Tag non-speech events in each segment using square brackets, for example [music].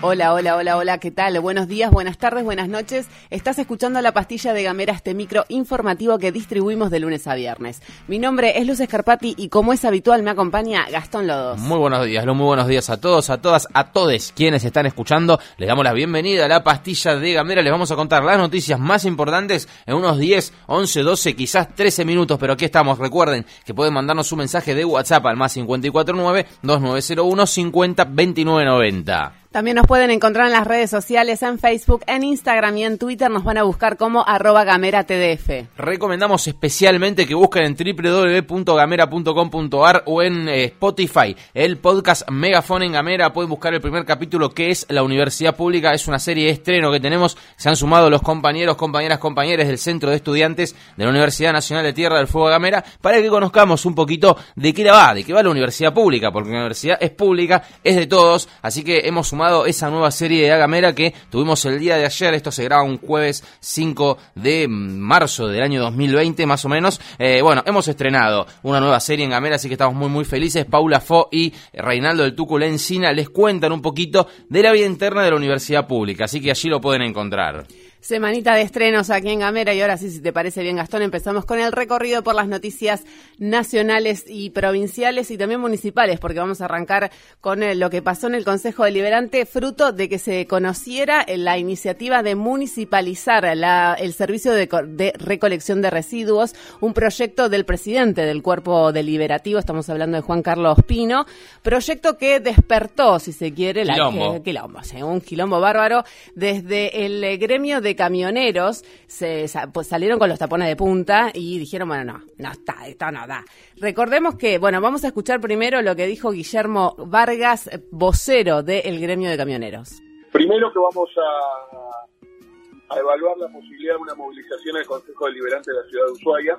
Hola, hola, hola, hola, ¿qué tal? Buenos días, buenas tardes, buenas noches. Estás escuchando la pastilla de Gamera, este micro informativo que distribuimos de lunes a viernes. Mi nombre es Luz Escarpati y como es habitual me acompaña Gastón Lodos. Muy buenos días, muy buenos días a todos, a todas, a todos quienes están escuchando. Les damos la bienvenida a la pastilla de Gamera. Les vamos a contar las noticias más importantes en unos 10, 11, 12, quizás 13 minutos, pero aquí estamos. Recuerden que pueden mandarnos un mensaje de WhatsApp al más 549 2901 50 29 90. También nos pueden encontrar en las redes sociales, en Facebook, en Instagram y en Twitter. Nos van a buscar como arroba gamera tdf. Recomendamos especialmente que busquen en www.gamera.com.ar o en eh, Spotify el podcast Megafon en Gamera. Pueden buscar el primer capítulo que es La Universidad Pública. Es una serie de estreno que tenemos. Se han sumado los compañeros, compañeras, compañeros del Centro de Estudiantes de la Universidad Nacional de Tierra del Fuego Gamera para que conozcamos un poquito de qué va, de qué va la Universidad Pública, porque la universidad es pública, es de todos. Así que hemos esa nueva serie de Agamera que tuvimos el día de ayer. Esto se graba un jueves 5 de marzo del año 2020, más o menos. Eh, bueno, hemos estrenado una nueva serie en Gamera, así que estamos muy, muy felices. Paula Fo y Reinaldo del Tuco Encina les cuentan un poquito de la vida interna de la universidad pública, así que allí lo pueden encontrar. Semanita de estrenos aquí en Gamera y ahora sí, si te parece bien Gastón, empezamos con el recorrido por las noticias nacionales y provinciales y también municipales, porque vamos a arrancar con eh, lo que pasó en el Consejo Deliberante, fruto de que se conociera la iniciativa de municipalizar el servicio de, de recolección de residuos, un proyecto del presidente del cuerpo deliberativo, estamos hablando de Juan Carlos Pino, proyecto que despertó, si se quiere, la, quilombo. quilombo, un quilombo bárbaro desde el gremio de de camioneros se pues salieron con los tapones de punta y dijeron, bueno, no, no está, esto no da. Recordemos que, bueno, vamos a escuchar primero lo que dijo Guillermo Vargas, vocero del gremio de camioneros. Primero que vamos a, evaluar la posibilidad de una movilización al Consejo Deliberante de la Ciudad de Ushuaia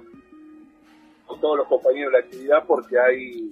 con todos los compañeros de la actividad porque hay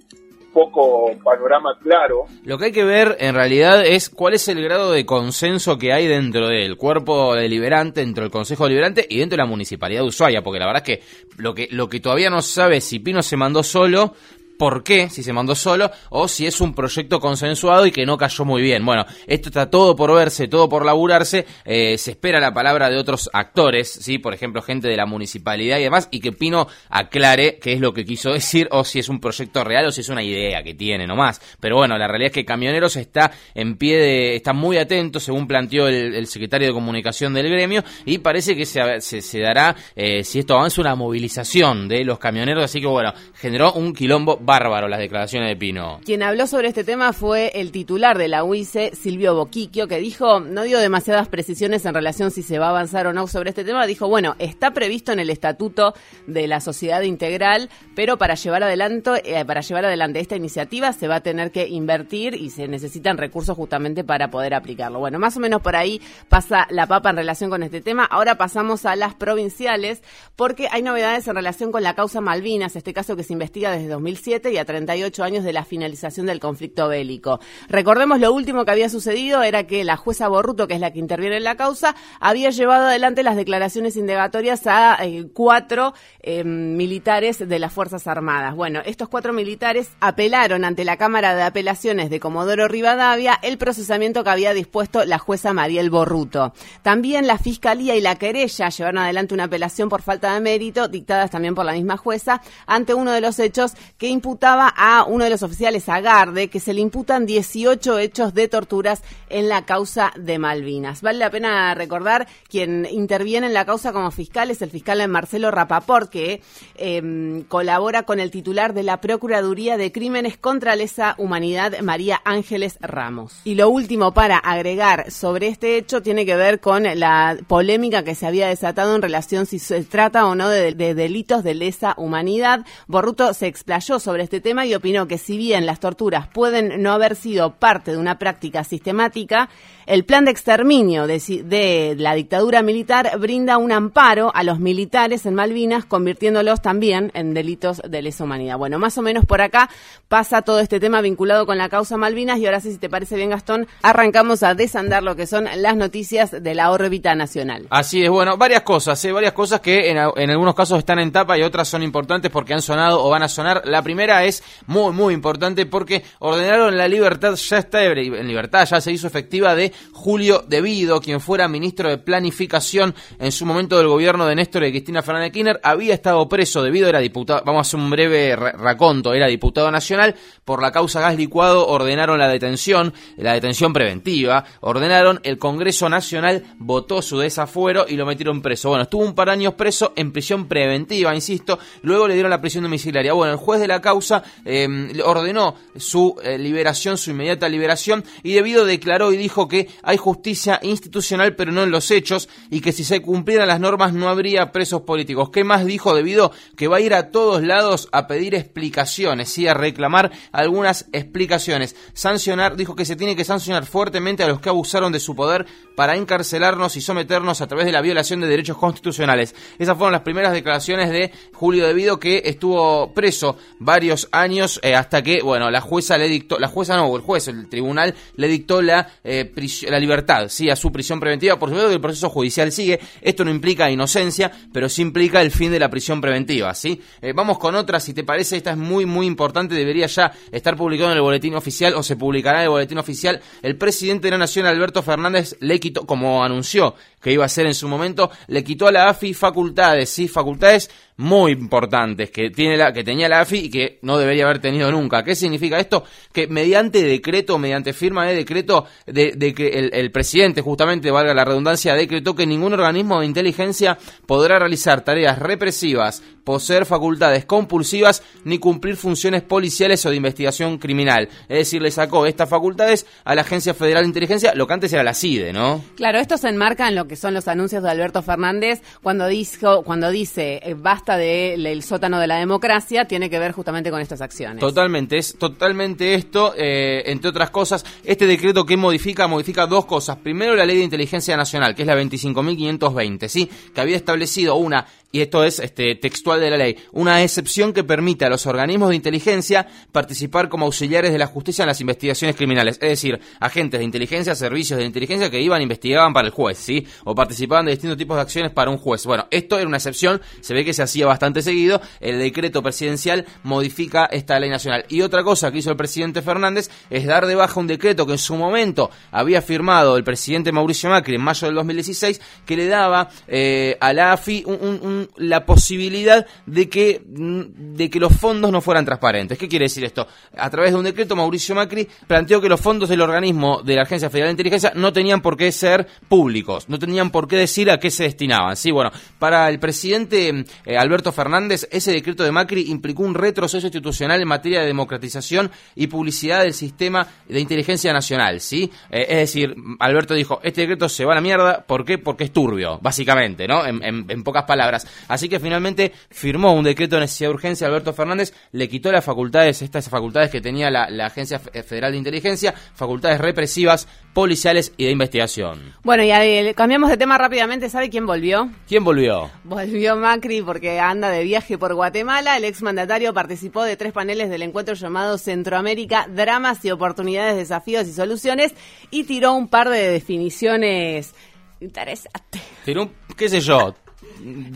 poco panorama claro. Lo que hay que ver en realidad es cuál es el grado de consenso que hay dentro del cuerpo deliberante, dentro del Consejo Deliberante y dentro de la Municipalidad de Ushuaia, porque la verdad es que lo que, lo que todavía no sabe si Pino se mandó solo por qué, si se mandó solo, o si es un proyecto consensuado y que no cayó muy bien. Bueno, esto está todo por verse, todo por laburarse, eh, se espera la palabra de otros actores, ¿sí? por ejemplo, gente de la municipalidad y demás, y que Pino aclare qué es lo que quiso [laughs] decir, o si es un proyecto real o si es una idea que tiene nomás. Pero bueno, la realidad es que Camioneros está en pie de, está muy atento, según planteó el, secretario de comunicación del gremio, y parece que se, se, dará, eh, si esto avanza, una movilización de los camioneros, así que bueno, generó un quilombo bárbaro las declaraciones de Pino. Quien habló sobre este tema fue el titular de la UICE, Silvio Boquiquio, que dijo, no dio demasiadas precisiones en relación si se va a avanzar o no sobre este tema, dijo, bueno, está previsto en el estatuto de la sociedad integral, pero para llevar adelante, eh, para llevar adelante esta iniciativa se va a tener que invertir y se necesitan recursos justamente para poder aplicarlo. Bueno, más o menos por ahí pasa la papa en relación con este tema. Ahora pasamos a las provinciales, porque hay novedades en relación con la causa Malvinas, este caso que se investiga desde 2007 y a 38 años de la finalización del conflicto bélico. Recordemos lo último que había sucedido era que la jueza Borruto, que es la que interviene en la causa, había llevado adelante las declaraciones indagatorias a eh, cuatro eh, militares de las Fuerzas Armadas. Bueno, estos cuatro militares apelaron ante la Cámara de Apelaciones de Comodoro Rivadavia el procesamiento que había dispuesto la jueza Mariel Borruto. También la Fiscalía y la querella llevaron adelante una apelación por falta de mérito, dictadas también por la misma jueza, ante uno de los hechos que imputaba a uno de los oficiales, Agarde, que se le imputan 18 hechos de torturas en la causa de Malvinas. Vale la pena recordar quien interviene en la causa como fiscal es el fiscal Marcelo Rapaport, que em, colabora con el titular de la Procuraduría de Crímenes contra Lesa Humanidad, María Ángeles Ramos. Y lo último para agregar sobre este hecho tiene que ver con la polémica que se había desatado en relación si se trata o no de, de delitos de lesa humanidad. Borruto se explayó sobre este tema y opinó que si bien las torturas pueden no haber sido parte de una práctica sistemática, el plan de exterminio de, de, la dictadura militar brinda un amparo a los militares en Malvinas, convirtiéndolos también en delitos de lesa humanidad. Bueno, más o menos por acá pasa todo este tema vinculado con la causa Malvinas y ahora sí, si te parece bien, Gastón, arrancamos a desandar lo que son las noticias de la órbita nacional. Así es, bueno, varias cosas, ¿eh? varias cosas que en, en algunos casos están en tapa y otras son importantes porque han sonado o van a sonar. La primera es muy, muy importante porque ordenaron la libertad, ya está en libertad, ya se hizo efectiva de Julio Devido, quien fuera ministro de Planificación en su momento del gobierno de Néstor y Cristina Fernández Kirchner, había estado preso. Devido era diputado, vamos a hacer un breve raconto, era diputado nacional. Por la causa gas licuado ordenaron la detención, la detención preventiva. Ordenaron, el Congreso Nacional votó su desafuero y lo metieron preso. Bueno, estuvo un par de años preso en prisión preventiva, insisto. Luego le dieron la prisión domiciliaria. Bueno, el juez de la causa eh, ordenó su eh, liberación, su inmediata liberación, y Devido declaró y dijo que hay justicia institucional pero no en los hechos y que si se cumplieran las normas no habría presos políticos. ¿Qué más dijo debido que va a ir a todos lados a pedir explicaciones, y a reclamar algunas explicaciones? Sancionar, dijo que se tiene que sancionar fuertemente a los que abusaron de su poder para encarcelarnos y someternos a través de la violación de derechos constitucionales. Esas fueron las primeras declaraciones de Julio Devido que estuvo preso varios años eh, hasta que, bueno, la jueza le dictó, la jueza no, el juez, el tribunal le dictó la, eh, la libertad, sí, a su prisión preventiva. Por supuesto que el proceso judicial sigue. Esto no implica inocencia, pero sí implica el fin de la prisión preventiva, ¿sí? Eh, vamos con otra, si te parece, esta es muy, muy importante. Debería ya estar publicado en el boletín oficial o se publicará en el boletín oficial. El presidente de la Nación, Alberto Fernández, le quitó, como anunció que iba a ser en su momento, le quitó a la AFI facultades, sí, facultades muy importantes que tiene la que tenía la AFI y que no debería haber tenido nunca. ¿Qué significa esto? Que mediante decreto, mediante firma de decreto de, que el, el, presidente, justamente, valga la redundancia, decretó que ningún organismo de inteligencia podrá realizar tareas represivas, poseer facultades compulsivas ni cumplir funciones policiales o de investigación criminal. Es decir, le sacó estas facultades a la Agencia Federal de Inteligencia, lo que antes era la CIDE, ¿no? Claro, esto se enmarca en lo que son los anuncios de Alberto Fernández cuando dijo, cuando dice eh, basta del de, sótano de la democracia, tiene que ver justamente con estas acciones. Totalmente, es totalmente esto, eh, entre otras cosas, este decreto que modifica, modifica dos cosas. Primero la ley de inteligencia nacional, que es la 25.520, ¿sí? Que había establecido una y esto es este, textual de la ley, una excepción que permite a los organismos de inteligencia participar como auxiliares de la justicia en las investigaciones criminales, es decir, agentes de inteligencia, servicios de inteligencia que iban e investigaban para el juez, ¿sí? O participaban de distintos tipos de acciones para un juez. Bueno, esto era una excepción, se ve que se hacía bastante seguido, el decreto presidencial modifica esta ley nacional. Y otra cosa que hizo el presidente Fernández es dar de baja un decreto que en su momento había firmado el presidente Mauricio Macri en mayo del 2016, que le daba eh, a la AFI un, un la posibilidad de que, mm, de que los fondos no fueran transparentes. ¿Qué quiere decir esto? A través de un decreto, Mauricio Macri planteó que los fondos del organismo de la Agencia Federal de Inteligencia no tenían por qué ser públicos, no tenían por qué decir a qué se destinaban. Sí, bueno, para el presidente eh, Alberto Fernández, ese decreto de Macri implicó un retroceso institucional en materia de democratización y publicidad del sistema de inteligencia nacional, ¿sí? Eh, es decir, Alberto dijo, este decreto se va a la mierda, ¿por qué? Porque es turbio, básicamente, ¿no? en pocas palabras. Así que finalmente firmó un decreto de necesidad de urgencia Alberto Fernández, le quitó las facultades, estas facultades que tenía la, Agencia Federal de Inteligencia, facultades represivas, policiales y de investigación. Bueno, y cambiamos de tema rápidamente. ¿Sabe quién volvió? ¿Quién volvió? Volvió Macri porque anda de viaje por Guatemala. El exmandatario participó de tres paneles del encuentro llamado Centroamérica, Dramas y Oportunidades, Desafíos y Soluciones y tiró un par de definiciones interesantes. Tiró, qué sé yo,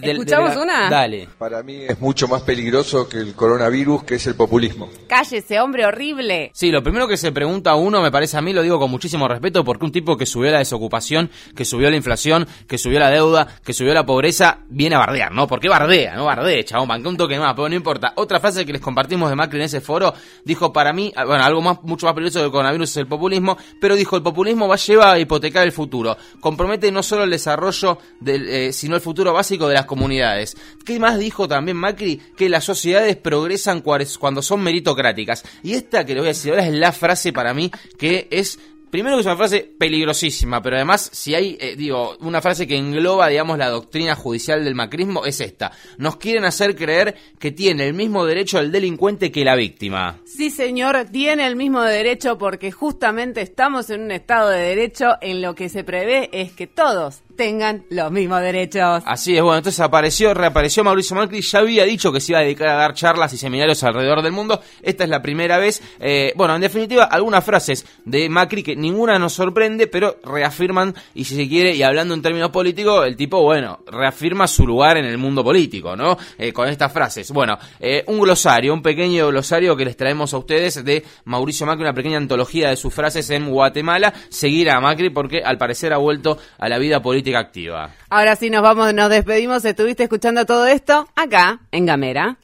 ¿Escuchamos una? Dale. Para mí es mucho más peligroso que el coronavirus, que es el populismo. Cállese, hombre horrible. Sí, lo primero que se pregunta uno, me parece a mí, lo digo con muchísimo respeto, porque un tipo que subió la desocupación, que subió la inflación, que subió la deuda, que subió la pobreza, viene a bardear, ¿no? ¿Por qué bardea? No bardea, chabón, banque un toque más, pero no importa. Otra frase que les compartimos de Macri en ese foro, dijo, para mí, ah, bueno, algo más, mucho más peligroso que el coronavirus es el populismo, pero dijo, el populismo va a llevar a hipotecar el futuro. Compromete no solo el desarrollo, del, eh, sino el futuro básico de las comunidades. ¿Qué más dijo también Macri? Que las sociedades progresan cuando son meritocráticas. Y esta que le voy a decir ahora es la frase para mí que es primero que es una frase peligrosísima, pero además, si hay, eh, digo, una frase que engloba, digamos, la doctrina judicial del macrismo, es esta. Nos quieren hacer creer que tiene el mismo derecho el delincuente que la víctima. Sí, señor, tiene el mismo derecho porque justamente estamos en un estado de derecho en lo que se prevé es que todos tengan los mismos derechos. Así es, bueno, entonces apareció, reapareció Mauricio Macri, ya había dicho que se iba a dedicar a dar charlas y seminarios alrededor del mundo, esta es la primera vez, eh, bueno, en definitiva, algunas frases de Macri que ninguna nos sorprende, pero reafirman, y si se quiere, y hablando en términos políticos, el tipo, bueno, reafirma su lugar en el mundo político, ¿no? Eh, con estas frases. Bueno, eh, un glosario, un pequeño glosario que les traemos a ustedes de Mauricio Macri, una pequeña antología de sus frases en Guatemala, seguir a Macri porque al parecer ha vuelto a la vida política activa. Ahora sí nos vamos, nos despedimos. ¿Estuviste escuchando todo esto? Acá, en Gamera.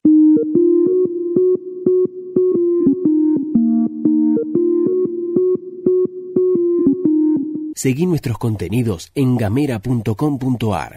Seguí nuestros contenidos en gamera.com.ar.